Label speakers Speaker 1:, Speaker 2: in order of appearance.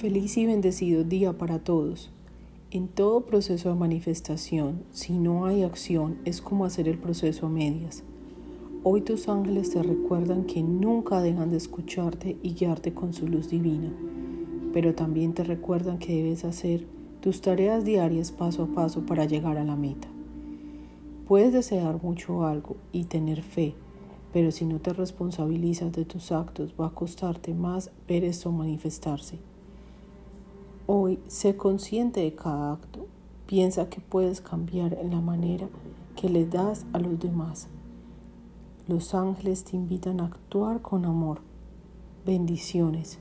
Speaker 1: Feliz y bendecido día para todos. En todo proceso de manifestación, si no hay acción, es como hacer el proceso a medias. Hoy tus ángeles te recuerdan que nunca dejan de escucharte y guiarte con su luz divina, pero también te recuerdan que debes hacer tus tareas diarias paso a paso para llegar a la meta. Puedes desear mucho algo y tener fe, pero si no te responsabilizas de tus actos va a costarte más ver esto manifestarse. Hoy, sé consciente de cada acto. Piensa que puedes cambiar en la manera que le das a los demás. Los ángeles te invitan a actuar con amor. Bendiciones.